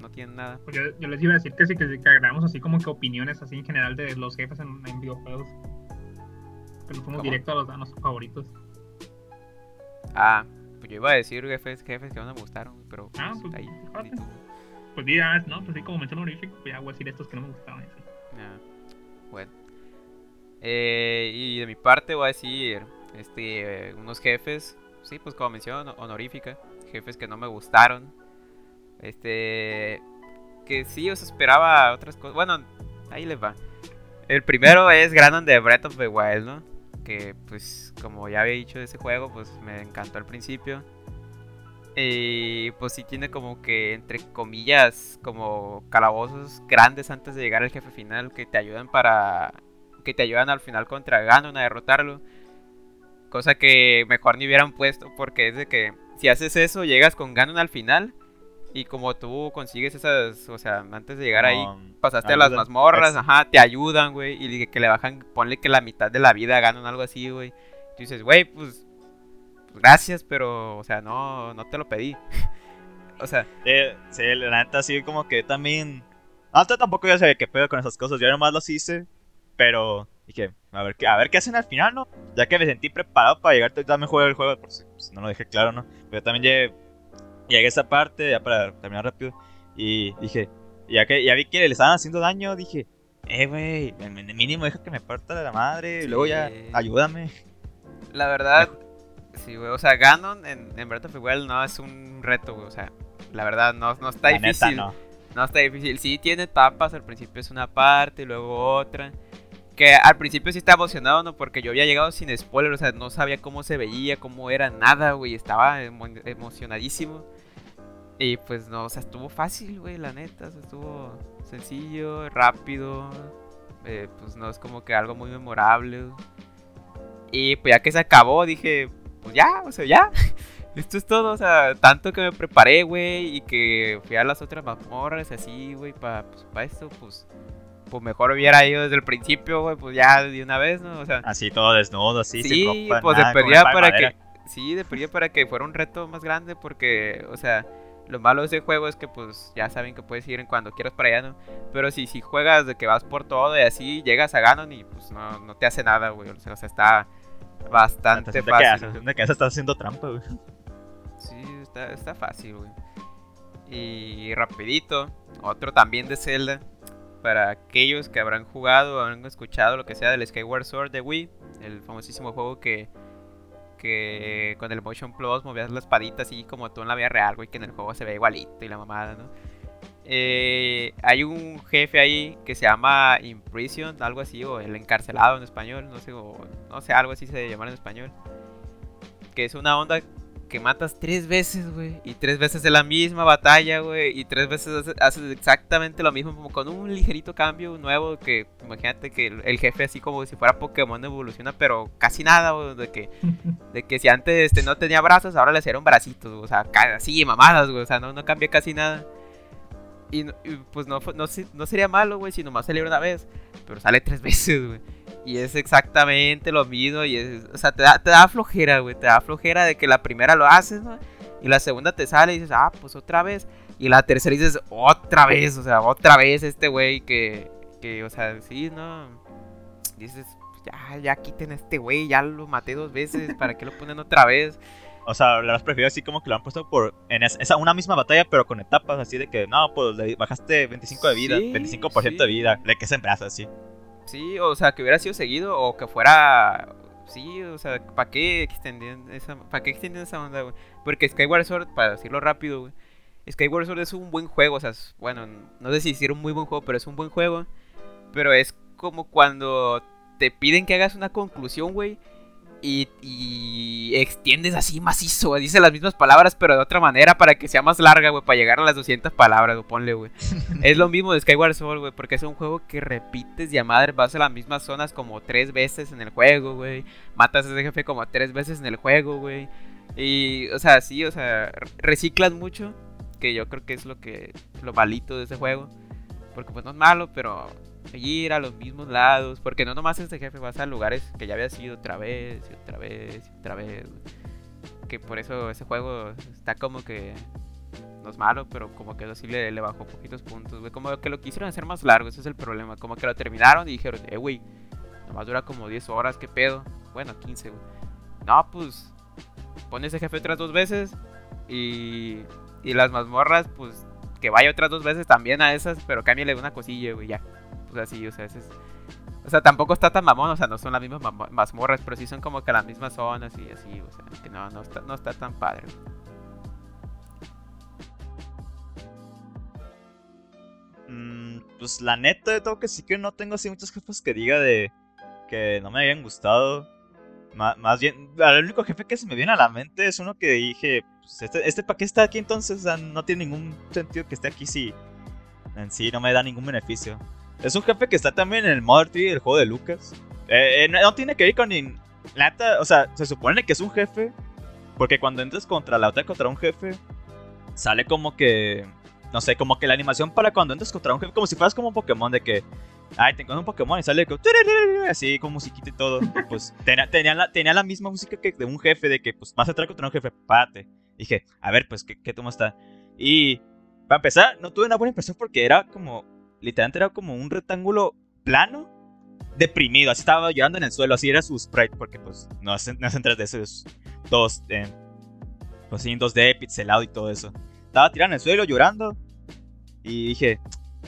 no tienen nada.
Pues yo, yo les iba a decir que sí, que, que agregamos así como que opiniones así en general de los jefes en, en videojuegos. Que nos fuimos
¿Cómo?
directo a los a nuestros favoritos.
Ah, pues yo iba a decir jefes, jefes que no me gustaron, pero
Ah,
pues,
pues,
ahí.
Pues sí, ah, no, pues sí, como menciono honorífico, pues ya voy a decir estos que no me gustaban. así.
Ah, bueno. Eh, y de mi parte voy a decir este, eh, unos jefes, sí, pues como menciono, honorífica, jefes que no me gustaron. Este, que sí, os esperaba otras cosas. Bueno, ahí les va. El primero es Granon de Breath of the Wild, ¿no? Que pues como ya había dicho de ese juego, pues me encantó al principio. Y pues sí tiene como que, entre comillas, como calabozos grandes antes de llegar al jefe final que te ayudan para... que te ayudan al final contra Ganon a derrotarlo. Cosa que mejor ni hubieran puesto porque es de que si haces eso llegas con Ganon al final y como tú consigues esas, o sea, antes de llegar ahí pasaste a las mazmorras, ajá, te ayudan, güey, y que le bajan, ponle que la mitad de la vida ganan algo así, güey. Tú dices, güey, pues, pues, gracias, pero, o sea, no, no te lo pedí. o sea,
Sí, sí, la neta, sí, como que también. Antes tampoco yo sabía qué pedo con esas cosas. Yo nomás los hice, pero dije, a ver, qué, a ver qué hacen al final, ¿no? Ya que me sentí preparado para llegar, también juego el juego, por si pues, no lo dejé claro, ¿no? Pero también llegué, llegué a esa parte, ya para terminar rápido, y dije, ya que ya vi que le estaban haciendo daño, dije, eh, güey, mínimo deja que me parta la madre, y luego ya, ayúdame.
la verdad, sí, güey, o sea, Ganon en, en Breath of the Wild no es un reto, güey, o sea, la verdad, no, no está
La neta,
difícil.
no.
No está difícil. Sí tiene etapas, al principio es una parte, y luego otra. Que al principio sí estaba emocionado, ¿no? Porque yo había llegado sin spoiler, o sea, no sabía cómo se veía, cómo era, nada, güey. Estaba emo- emocionadísimo. Y pues no, o sea, estuvo fácil, güey, la neta. O sea, estuvo sencillo, rápido. eh, pues no es como que algo muy memorable. Y pues ya que se acabó, dije, pues ya, o sea, ya. Esto es todo, o sea, tanto que me preparé, güey, y que fui a las otras mazmorras, así, güey, para pues, pa esto, pues, pues mejor hubiera ido desde el principio, güey, pues ya de una vez, ¿no? O sea,
Así todo desnudo, así,
sí,
sin ropa,
pues
nada,
de perdida para
madera.
que, sí, de perdida para que fuera un reto más grande, porque, o sea, lo malo de ese juego es que, pues, ya saben que puedes ir en cuando quieras para allá, ¿no? Pero si, si juegas de que vas por todo y así, llegas a Ganon y, pues, no, no te hace nada, güey, o sea, o sea, está bastante
siente que,
fácil.
que eso está haciendo trampa, güey.
Sí, está, está fácil, güey. Y rapidito, otro también de Zelda. Para aquellos que habrán jugado habrán escuchado lo que sea del Skyward Sword de Wii. El famosísimo juego que, que con el Motion Plus movías la espadita así como tú en la vida real, güey. Que en el juego se ve igualito y la mamada, ¿no? Eh, hay un jefe ahí que se llama Imprison, algo así, o el encarcelado en español, no sé, o no sé, algo así se llama en español. Que es una onda que matas tres veces, güey. Y tres veces de la misma batalla, güey. Y tres veces haces, exactamente lo mismo, como con un ligerito cambio nuevo. Que imagínate que el, jefe, así como si fuera Pokémon, evoluciona, pero casi nada, güey. De que, de que si antes este, no tenía brazos, ahora le hicieron bracitos, güey. O sea, así, mamadas, güey. O sea, no, no cambia casi nada. Y, y, pues no, no, no sería malo, güey, si nomás saliera una vez. Pero sale tres veces, güey. Y es exactamente lo mismo. Y es, o sea, te da, te da flojera, güey. Te da flojera de que la primera lo haces, ¿no? Y la segunda te sale y dices, ah, pues otra vez. Y la tercera dices, otra vez. O sea, otra vez este güey que, que, o sea, sí, ¿no? Dices, "Pues ya, ya quiten a este güey, ya lo maté dos veces, ¿para qué lo ponen otra vez?
O sea, lo has preferido así como que lo han puesto por en esa una misma batalla, pero con etapas así de que, no, pues le bajaste 25 de vida, 25% de vida, le que se así.
Sí, o sea, que hubiera sido seguido o que fuera sí, o sea, ¿para qué extendían esa, ¿para qué esa onda, güey? Porque Skyward Sword, para decirlo rápido, güey, Skyward Sword es un buen juego, o sea, bueno, no sé si hicieron un muy buen juego, pero es un buen juego. Pero es como cuando te piden que hagas una conclusión, güey, y, extiendes así macizo, dice las mismas palabras, pero de otra manera para que sea más larga, güey, para llegar a las 200 palabras, güey, ponle, güey. es lo mismo de Skyward Sword, güey, porque es un juego que repites y a madre vas a las mismas zonas como tres veces en el juego, güey. Matas a ese jefe como tres veces en el juego, güey. Y, o sea, sí, o sea, reciclas mucho, que yo creo que es lo que, lo malito de ese juego. Porque pues no es malo, pero ir a los mismos lados, porque no nomás este jefe vas a lugares que ya había sido otra vez y otra vez y otra vez. Que por eso ese juego está como que no es malo, pero como que eso sí le, bajó poquitos puntos. Como que lo quisieron hacer más largo, ese es el problema. Como que lo terminaron y dijeron, eh, güey, nomás dura como 10 horas, ¿qué pedo? Bueno, 15, güey. No, pues, pon ese jefe otras dos veces y, y las mazmorras, pues, que vaya otras dos veces también a esas, pero cámbiale una cosilla, güey, ya. O sea, sí, o sea, ese es... O sea, tampoco está tan mamón, o sea, no son las mismas mazmorras, pero sí son como que las mismas zonas y así, o sea, que no, no, está, no está tan padre.
Mm, pues la neta de todo que sí que no tengo así muchos jefes que diga de que no me hayan gustado. más bien, el único jefe que se me viene a la mente es uno que dije, pues este, este para qué está aquí entonces, no tiene ningún sentido que esté aquí si en sí no me da ningún beneficio. Es un jefe que está también en el 3, el juego de Lucas. Eh, eh, no, tiene que ir con. Ni, o sea, se supone que es un jefe. Porque cuando entras contra la otra contra un jefe, sale como que. No sé, como que la animación para cuando entras contra un jefe, como si fueras como un Pokémon de que. Ay, te encuentras un Pokémon y sale como, así con musiquita y todo. pues tenía, la, tenía la misma música que de un jefe, de que pues vas a entrar contra un jefe, párate. Dije, a ver, pues, ¿qué, qué está? Y para empezar, no tuve una buena impresión porque era como literalmente era como un rectángulo plano, deprimido, así estaba llorando en el suelo, así era su sprite, porque pues no hacen, no hacen 3D, esos dos, eh, pues sí, 2D, pixelado y todo eso. Estaba tirado en el suelo llorando y dije,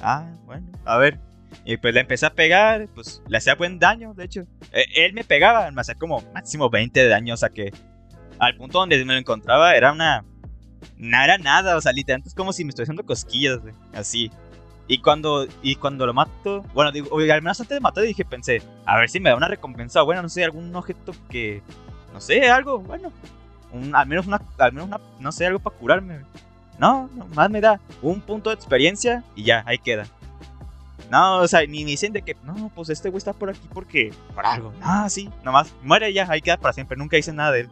ah, bueno, a ver. Y pues le empecé a pegar, pues le hacía buen daño, de hecho. E, él me pegaba, me hacía como máximo 20 de daño, o sea que al punto donde me lo encontraba era una... No era nada, o sea, literalmente es como si me estuviera haciendo cosquillas, así. Y cuando, y cuando lo mato, bueno, digo, al menos antes de matar dije, pensé, a ver si me da una recompensa bueno, no sé, algún objeto que, no sé, algo, bueno, un, al menos una, al menos una, no sé, algo para curarme. No, más me da un punto de experiencia y ya, ahí queda. No, o sea, ni, ni dicen de que, no, pues este güey está por aquí porque, por algo. Ah, sí, nomás, muere ya, ahí queda para siempre, nunca hice nada de él.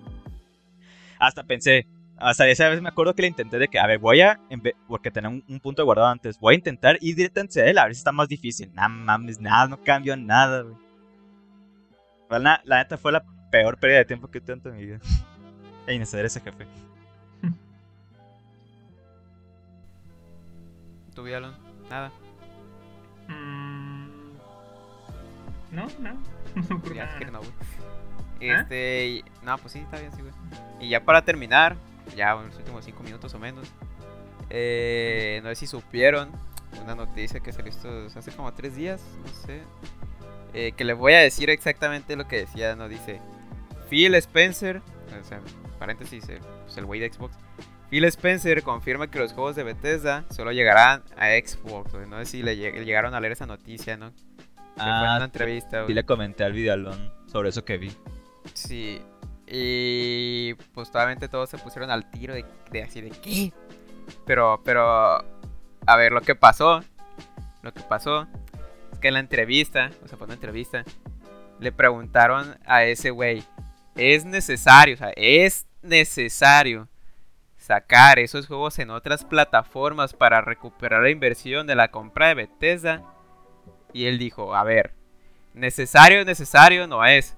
Hasta pensé, hasta esa vez me acuerdo que le intenté de que, a ver, voy a, porque tenía un, punto de guardado antes, voy a intentar ir directamente a él, a ver si está más difícil. Nada mames, nada, no cambió nada, güey. La, la neta fue la peor pérdida de tiempo que he tenido en mi vida. E innecesario ese jefe.
¿Tu Alon? Nada.
Mm, no, no. No,
ya, no, güey. Este, no, pues sí, está bien, sí, güey. Y ya para terminar, ya en los últimos 5 minutos o menos. Eh, no sé si supieron una noticia que se visto hace como 3 días, no sé. Eh, que les voy a decir exactamente lo que decía, no dice Phil Spencer, o sea, paréntesis, eh, pues el güey de Xbox. Phil Spencer confirma que los juegos de Bethesda solo llegarán a Xbox. No sé si le llegaron a leer esa noticia, ¿no?
ah, una entrevista. Sí, le comenté al Vidalón sobre eso que vi.
Sí, y pues totalmente todos se pusieron al tiro de, de, así de qué. Pero, pero, a ver, lo que pasó, lo que pasó es que en la entrevista, o sea, fue una entrevista, le preguntaron a ese güey, es necesario, o sea, es necesario sacar esos juegos en otras plataformas para recuperar la inversión de la compra de Bethesda. Y él dijo, a ver, necesario, necesario no es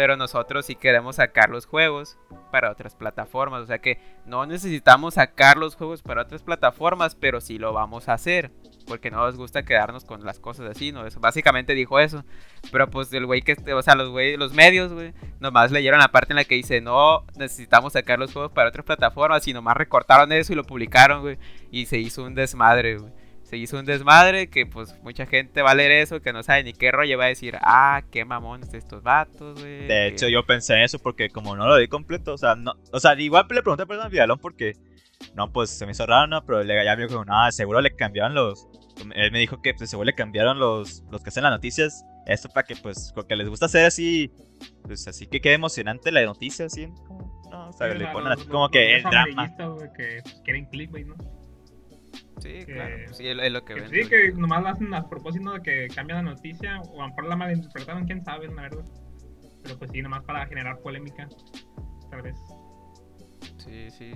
Pero nosotros sí queremos sacar los juegos para otras plataformas. O sea que no necesitamos sacar los juegos para otras plataformas, pero sí lo vamos a hacer. Porque no nos gusta quedarnos con las cosas así, ¿no? Eso, básicamente dijo eso. Pero pues el güey que, o sea, los, güey, los medios, güey, nomás leyeron la parte en la que dice, no necesitamos sacar los juegos para otras plataformas. Y nomás recortaron eso y lo publicaron, güey. Y se hizo un desmadre, güey se hizo un desmadre que pues mucha gente va a leer eso que no sabe ni qué rollo va a decir, ah, qué mamones estos vatos, güey.
De hecho, yo pensé en eso porque como no lo di completo, o sea, no, o sea, igual le pregunté a Perdón Vidalón porque, no, pues se me hizo raro, ¿no? Pero le, ya me dijo, no, seguro le cambiaron los, él me dijo que pues, seguro le cambiaron los, los que hacen las noticias, esto para que pues, porque les gusta hacer así, pues así que quede emocionante la noticia, así, como, no, o sea, le ponen así como que el drama.
que pues, quieren clickbait, ¿no?
Sí, claro, pues sí, es lo que,
ven. Sí, que nomás lo hacen a propósito de que cambia la noticia, o a lo mejor la malinterpretaron, quién sabe, la verdad. Pero pues sí, nomás para generar polémica, tal vez.
Sí, sí.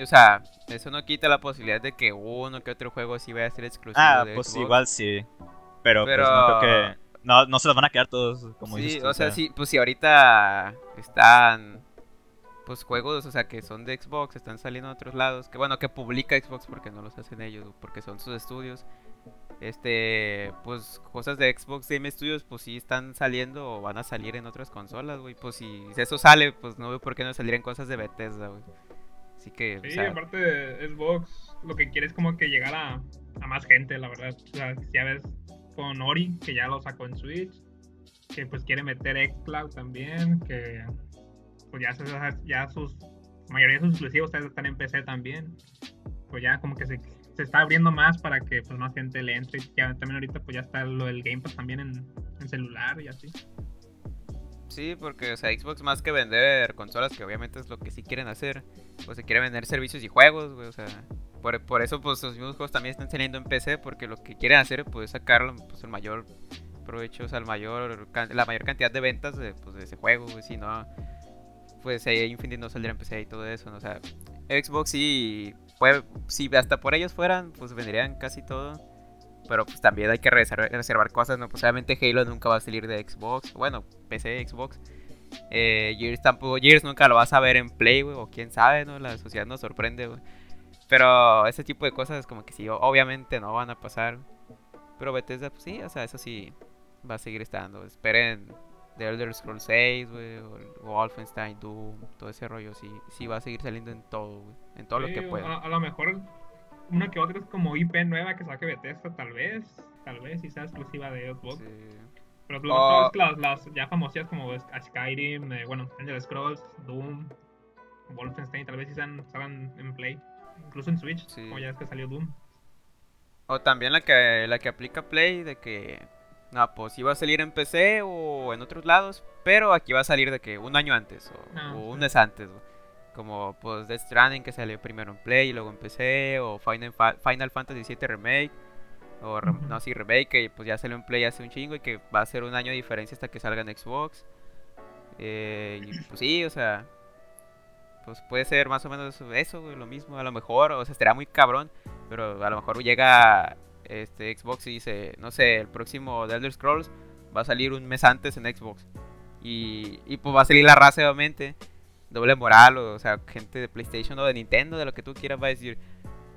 O sea, eso no quita la posibilidad de que uno que otro juego sí vaya a ser exclusivo.
Ah, pues igual sí. Pero, Pero... Pues, no creo que. No, no se los van a quedar todos, como
sí,
dices
o sea, sí, pues si ahorita están pues juegos, o sea, que son de Xbox, están saliendo en otros lados, que bueno, que publica Xbox porque no los hacen ellos, porque son sus estudios. Este, pues cosas de Xbox Game Studios, pues sí están saliendo o van a salir en otras consolas, güey. Pues si eso sale, pues no veo por qué no en cosas de Bethesda, güey. Así que,
sí, aparte de Xbox, lo que quiere es como que llegar a, a más gente, la verdad. O sea, ya ves con Ori, que ya lo sacó en Switch, que pues quiere meter xCloud también, que pues ya, sus mayoría de sus exclusivos están en PC también. Pues ya como que se, está abriendo más para que pues más gente le entre. Ya también ahorita pues ya está lo del Game Pass también en, celular y así.
Sí, porque o sea, Xbox más que vender consolas, que obviamente es lo que sí quieren hacer, pues se quiere vender servicios y juegos, güey, o sea, por, por, eso pues los mismos juegos también están saliendo en PC, porque lo que quieren hacer pues sacar pues, el mayor provecho, o sea, el mayor, la mayor cantidad de ventas de, pues, de ese juego, güey, si no pues Infinite no saldría en PC y todo eso, ¿no? o sea, Xbox sí, puede, si hasta por ellos fueran, pues vendrían casi todo. Pero pues también hay que reservar, cosas, ¿no? Pues obviamente Halo nunca va a salir de Xbox. Bueno, PC, Xbox. Eh, Gears tampoco, Gears nunca lo vas a ver en Play, güey. O quién sabe, ¿no? La sociedad nos sorprende, güey. Pero ese tipo de cosas como que sí, obviamente no van a pasar. Pero Bethesda, pues sí, o sea, eso sí va a seguir estando. Esperen The Elder Scrolls 6, güey, o Wolfenstein, Doom, todo ese rollo, sí, sí va a seguir saliendo en todo, güey, en todo lo que pueda.
A, lo mejor una que otra es como IP nueva que saque Bethesda, tal vez, tal vez, si sea exclusiva de Xbox. Pero oh. las, las, ya famosas como Skyrim, eh, bueno, Elder Scrolls, Doom, Wolfenstein, tal vez si sean, salgan en Play, incluso en Switch, como ya es que salió Doom.
O también la que, la que aplica Play, de que no, pues iba a salir en PC o en otros lados, pero aquí va a salir de que un año antes o, ah, un mes antes. Como pues Death Stranding que salió primero en Play y luego en PC, o Final, Final Fantasy VII Remake, o no, sí, Remake, que pues ya salió en Play hace un chingo y que va a ser un año de diferencia hasta que salga en Xbox. Eh, y pues sí, o sea, pues puede ser más o menos eso, lo mismo, a lo mejor, o sea, estará muy cabrón, pero a lo mejor llega este, Xbox y dice, no sé, el próximo The Elder Scrolls va a salir un mes antes en Xbox. Y, y pues va a salir la raza obviamente. Doble moral, o, sea, gente de PlayStation o de Nintendo, de lo que tú quieras, va a decir,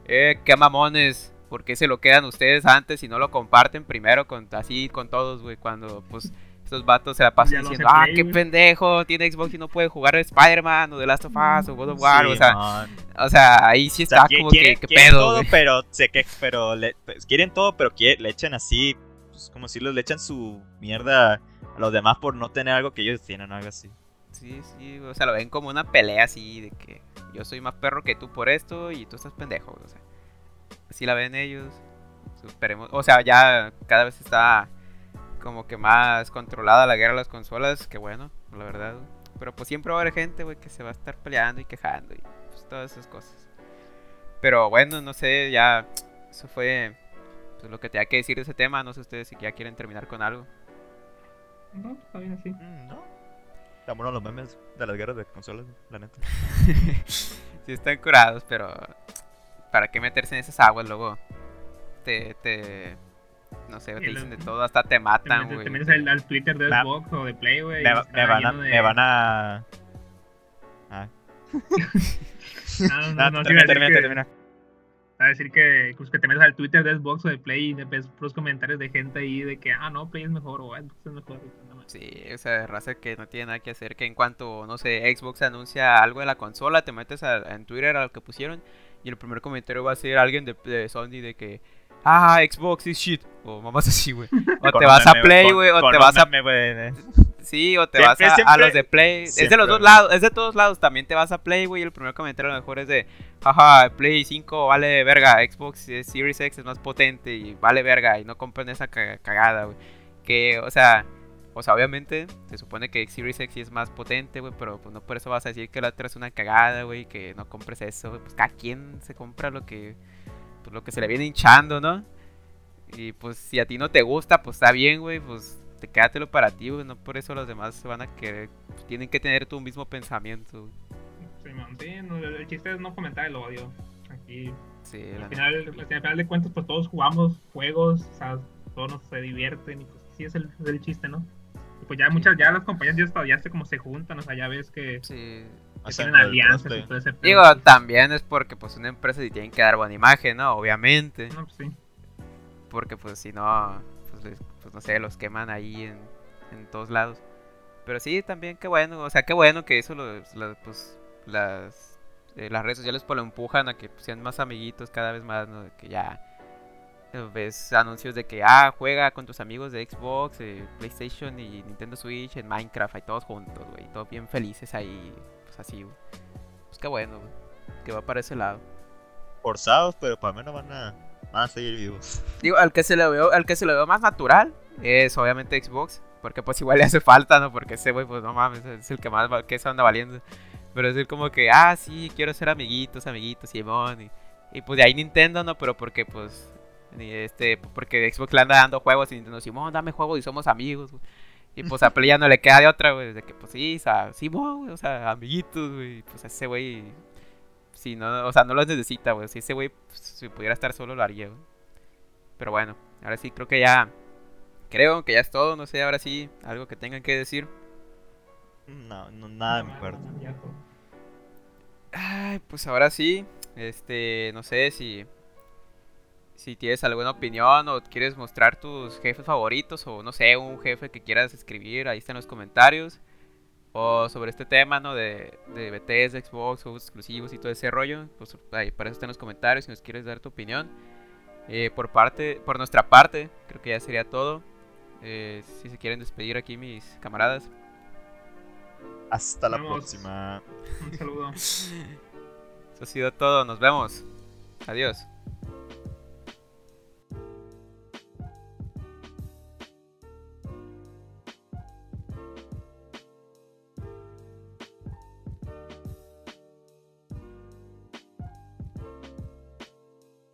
eh, qué mamones, ¿por qué se lo quedan ustedes antes y no lo comparten primero con así con todos, güey? Cuando pues estos vatos se la pasan diciendo, ah, qué pendejo, tiene Xbox y no puede jugar Spider-Man o The Last of Us o God of War, o sea, o sea, ahí sí está como que, ¿qué pedo,
todo, pero sé que, pero le, pues, quieren todo, pero le echan así, pues, como si le echan su mierda a los demás por no tener algo que ellos tienen, algo así.
Sí, sí, o sea, lo ven como una pelea así de que yo soy más perro que tú por esto y tú estás pendejo, o sea, así la ven ellos. O sea, ya cada vez está como que más controlada la guerra de las consolas, que bueno, la verdad. Pero pues siempre va a haber gente, güey, que se va a estar peleando y quejando y pues todas esas cosas. Pero bueno, no sé, ya eso fue pues, lo que tenía que decir de ese tema. No sé ustedes si ya quieren terminar con algo.
No, está bien así.
Mm, no. Están buenos los memes de las guerras de consolas, la neta.
sí están curados, pero ¿para qué meterse en esas aguas luego? Te, te no sé, te dicen de todo, hasta te matan,
Te,
güey.
te metes al, al Twitter de
Me-
Xbox o de Play, güey.
Me, me van a.
de-
Me van a. Ah.
No, no,
No,
no,
termina,
iba a decir
termina,
que-
termina.
A decir que, pues, que te metes al Twitter de Xbox o de Play y te ves puros comentarios de gente ahí de que, ah, no, Play es mejor o Xbox es mejor.
Sí, o sea, raza que no tiene nada que hacer, que en cuanto, no sé, Xbox anuncia algo de la consola, te metes a- en Twitter a lo que pusieron y el primer comentario va a ser alguien de, de Sony de que, ah, Xbox is shit, o mamás así, güey. O te vas a Play, güey, o te vas a... Sí, o te
Siempre,
vas a, los de Play. es de los dos lados, es de todos lados. También te vas a Play, güey. y El primer comentario a lo mejor es de, jaja, Play 5 vale verga. Xbox Series X es más potente y vale verga. Y no compren esa ca- cagada, güey. Que, o sea, o sea, obviamente se supone que Series X es más potente, güey. Pero pues no por eso vas a decir que la otra es una cagada, güey. Que no compres eso, güey. Pues cada quien se compra lo que, pues, lo que se le viene hinchando, ¿no? Y pues si a ti no te gusta, pues está bien, güey. Pues te quédatelo para ti, güey. No por eso los demás se van a querer. Tienen que tener tu mismo pensamiento, güey.
Sí, sí, no, el chiste es no fomentar el odio. Aquí,
Sí,
al final, al final de cuentas, pues todos jugamos juegos, o sea, todos nos se divierten y pues sí es el, es el chiste, ¿no? Y pues ya muchas, ya las compañías ya, ya se como se juntan, o sea, ya ves que,
Sí.
Que tienen alianzas y todo ese pedo.
Digo, también es porque pues una empresa sí tienen que dar buena imagen, ¿no? Obviamente.
No, pues sí.
Porque pues si no, pues, les- pues, no sé, los queman ahí en, en todos lados. Pero sí, también qué bueno, o sea, qué bueno que eso los, los, pues, las, eh, las redes sociales pues lo empujan a que pues, sean más amiguitos cada vez más, ¿no? Que ya eh, ves anuncios de que, ah, juega con tus amigos de Xbox, eh, PlayStation y Nintendo Switch en Minecraft, ahí todos juntos, güey, todos bien felices ahí, pues así, güey. Pues qué bueno, güey, que va para ese lado.
Forzados, pero para mí no van a, van a seguir vivos.
Digo, al que se le veo, al que se le veo más natural es obviamente Xbox. Porque pues igual le hace falta, ¿no? Porque ese güey, pues no mames, es el que más que eso anda valiendo. Pero es decir como que, ah, sí, quiero ser amiguitos, amiguitos, Simón. Y, y pues de ahí Nintendo, ¿no? Pero porque pues, este, porque Xbox le anda dando juegos y Nintendo, Simón, dame juegos y somos amigos, güey. Y pues a Play ya no le queda de otra, güey. De que pues sí, o sea, Simón, güey, o sea, amiguitos, güey. Pues ese güey, si no, o sea, no los necesita, güey. Si ese güey, pues, si pudiera estar solo, lo haría, güey. Pero bueno, ahora sí creo que ya. Creo que ya es todo. No sé, ahora sí, algo que tengan que decir.
No, no nada de mi parte.
Ay, pues ahora sí. Este, no sé si. Si tienes alguna opinión o quieres mostrar tus jefes favoritos o no sé, un jefe que quieras escribir, ahí está en los comentarios. O sobre este tema, ¿no? De, de BTS, Xbox, juegos exclusivos y todo ese rollo. Pues ahí para eso está en los comentarios si nos quieres dar tu opinión. Eh, por parte, por nuestra parte, creo que ya sería todo. Eh, si se quieren despedir aquí mis camaradas.
Hasta la próxima.
Un saludo.
Eso ha sido todo, nos vemos. Adiós.